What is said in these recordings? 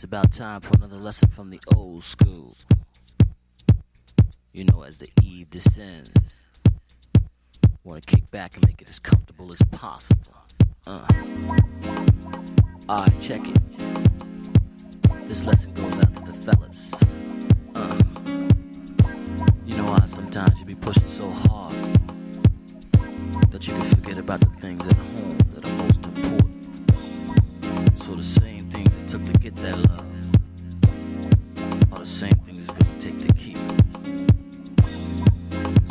It's about time for another lesson from the old school. You know, as the eve descends, want to kick back and make it as comfortable as possible. Uh. Alright, check it. This lesson goes out to the fellas. Uh. You know how sometimes you be pushing so hard that you can forget about the things at home that are most important. So the same took to get that love are the same things it's gonna take to keep.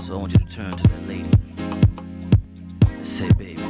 So I want you to turn to that lady and say, baby,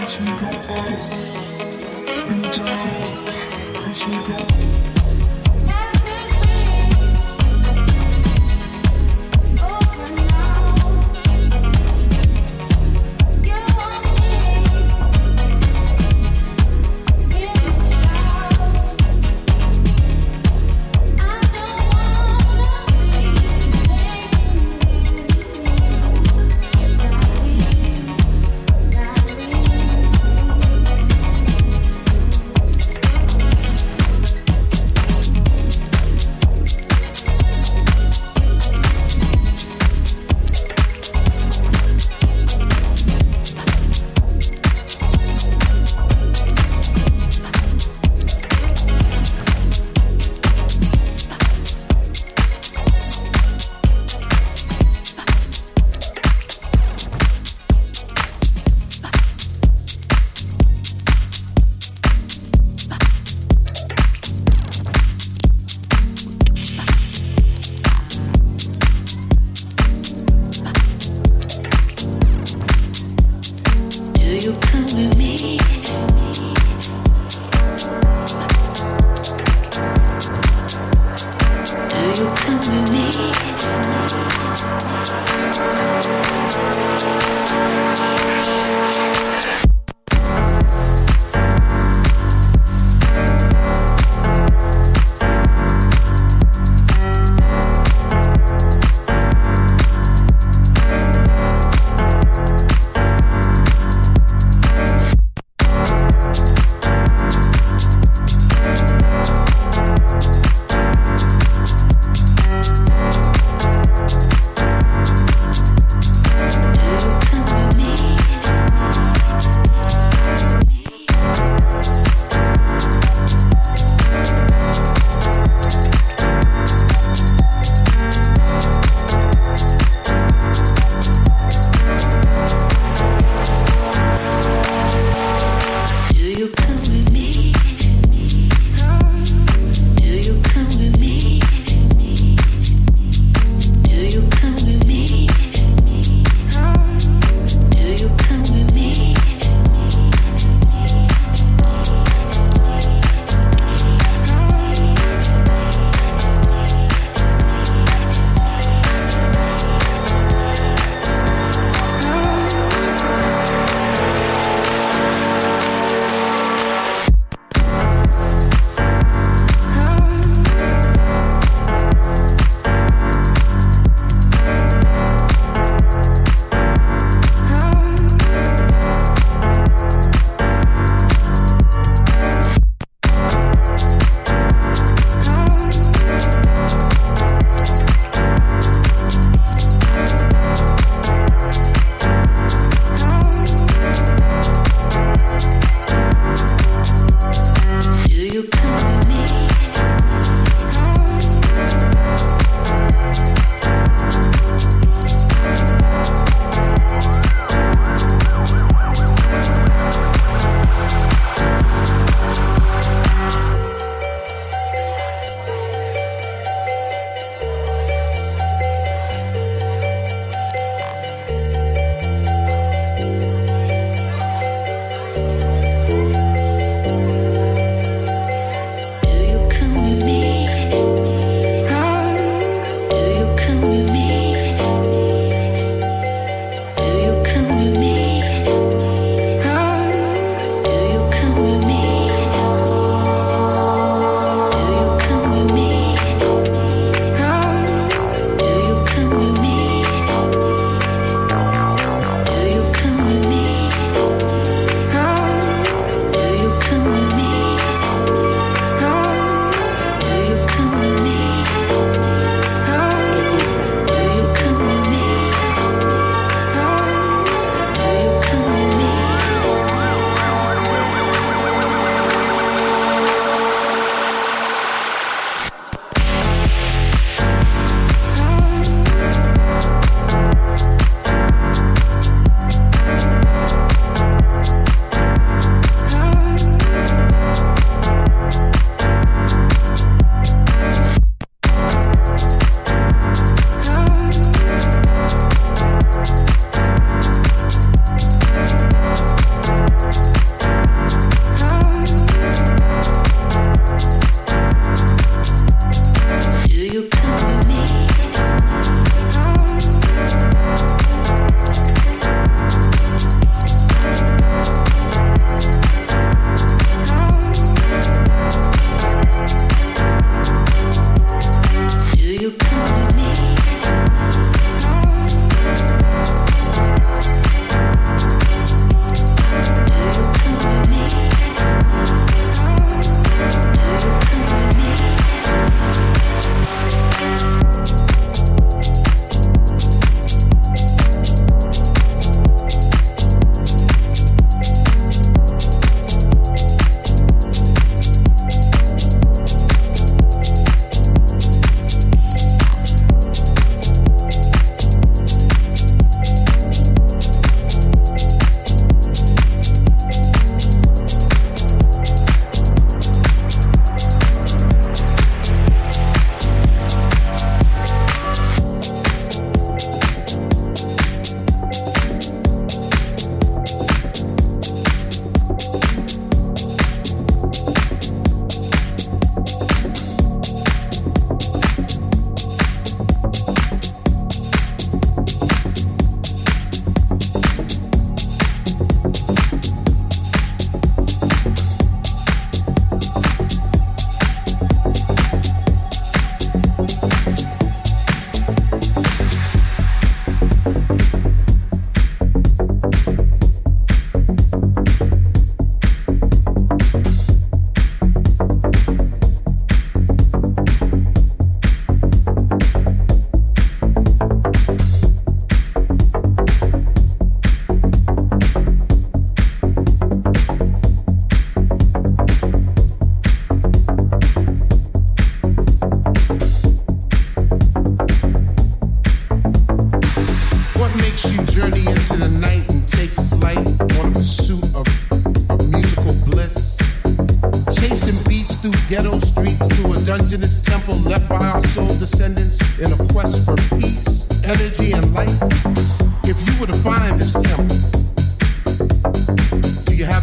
Cause you don't know, you don't, cause you don't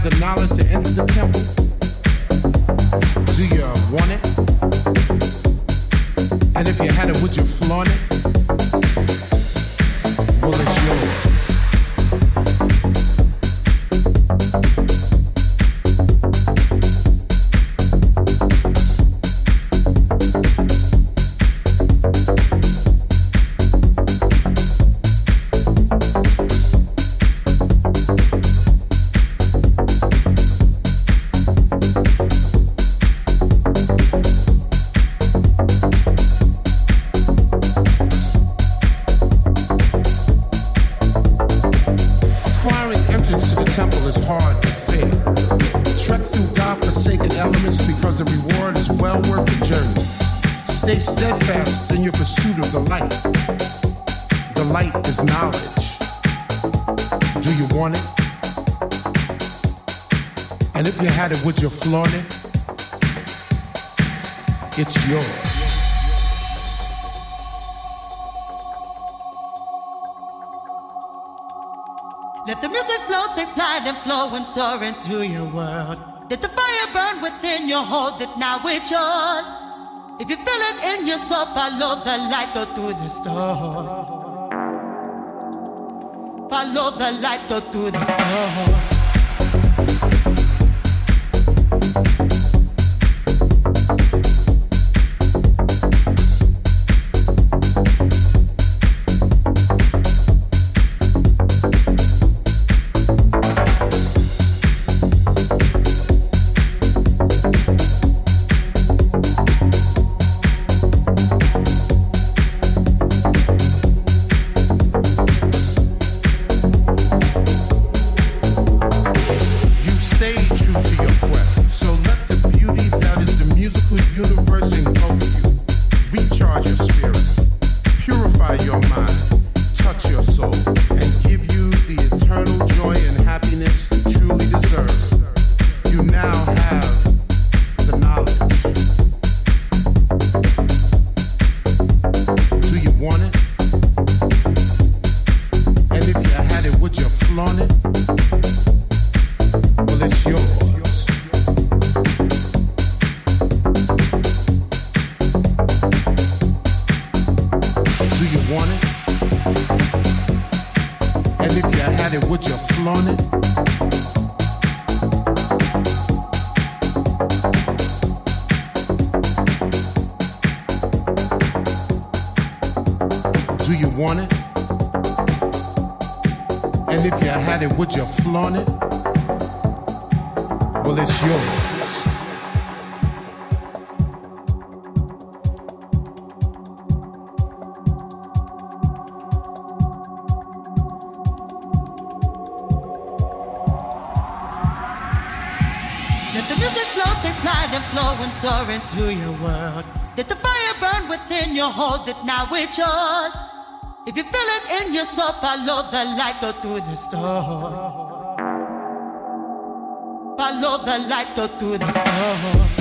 the knowledge to enter the temple? Do you want it? And if you had it, would you flaunt it? Let the music flow, take flight and flow and soar into your world. Let the fire burn within you, hold it now, it's yours. If you feel it in your soul, follow the light, go through the storm. Follow the light, go through the storm. Flaunt it? Well, it's yours. Let the music flow, take flight and flow and soar into your world. Let the fire burn within you, hold it now, it's yours. If you feel it in your soul, follow the light, go through the storm. Follow the light, go through the storm.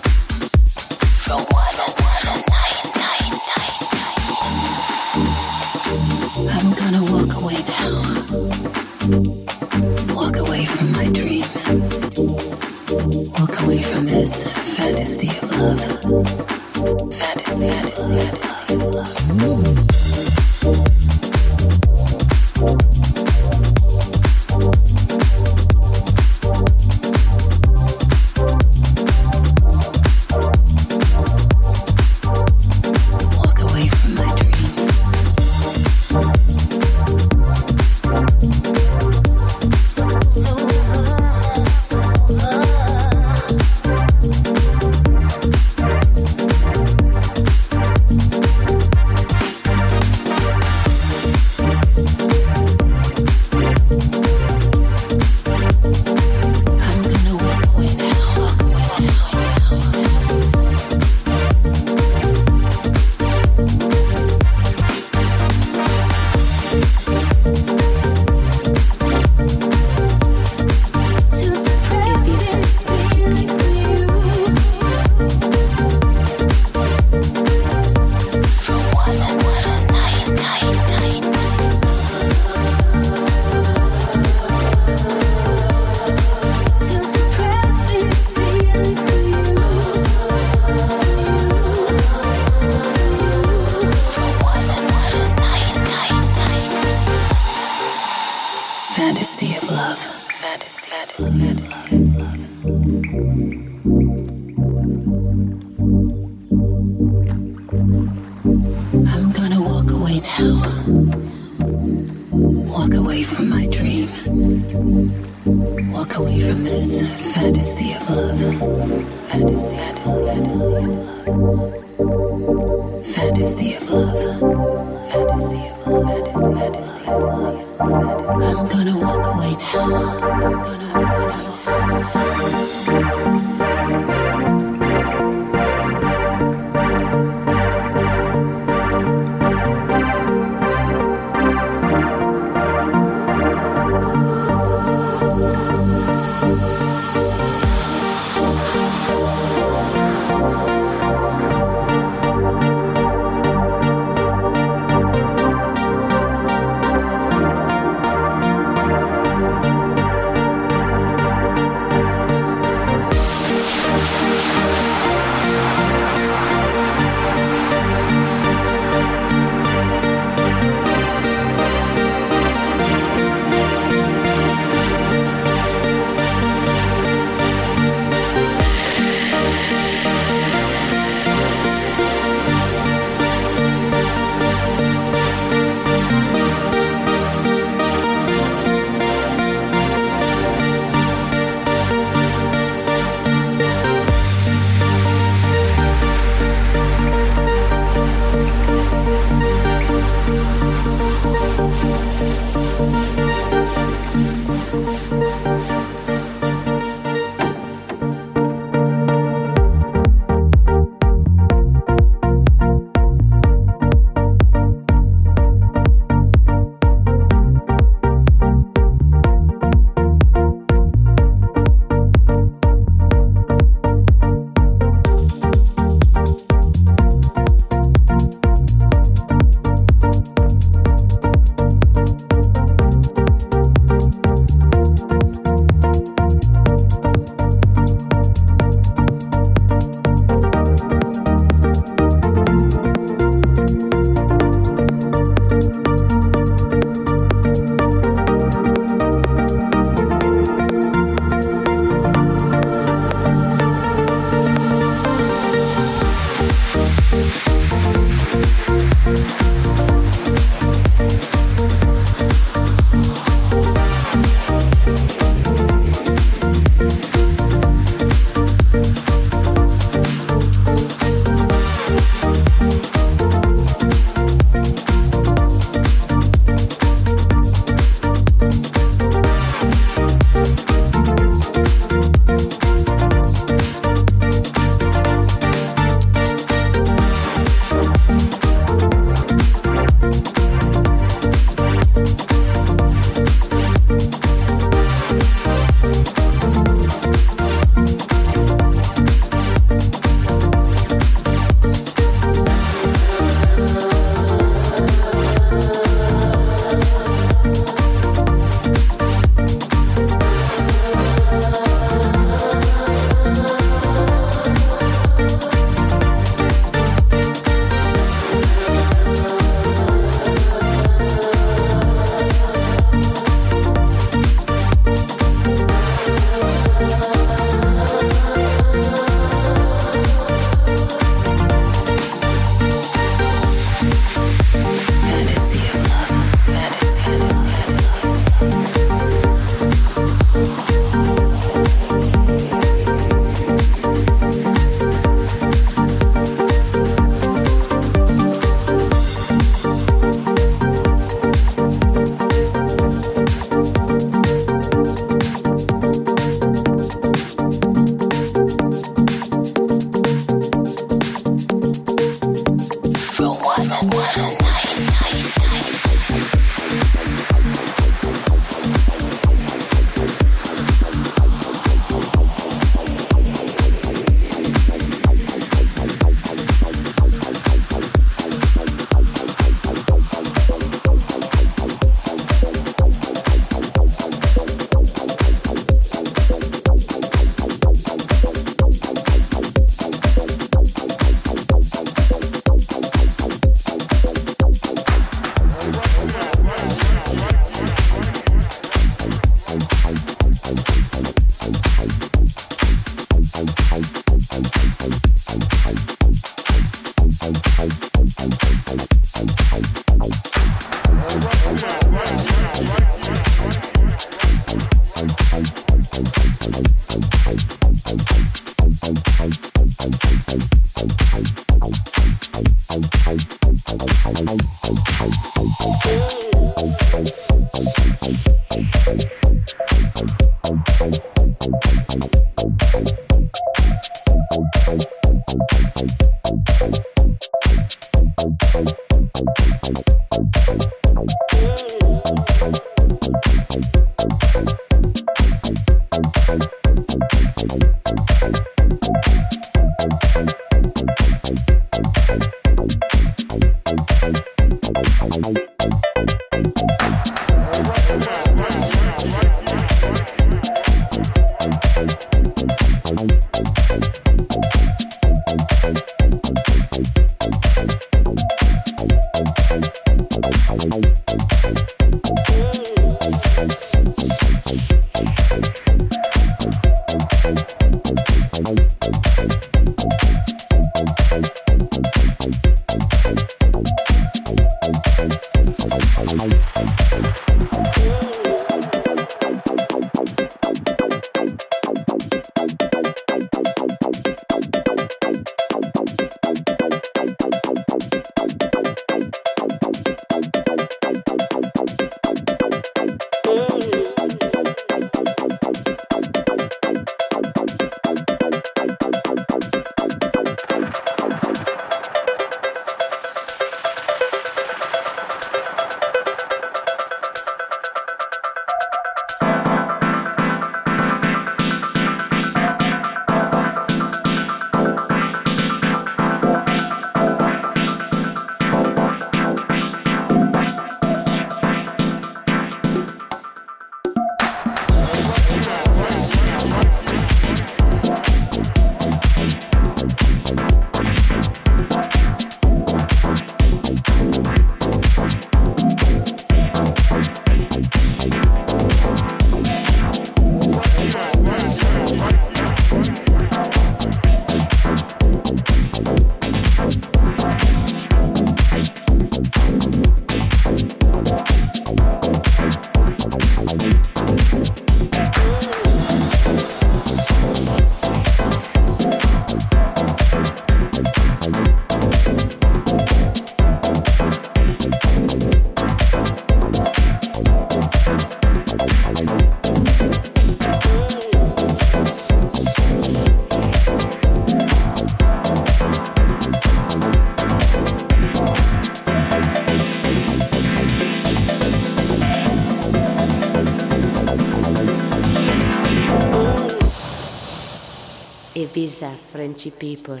Ibiza Frenchy people.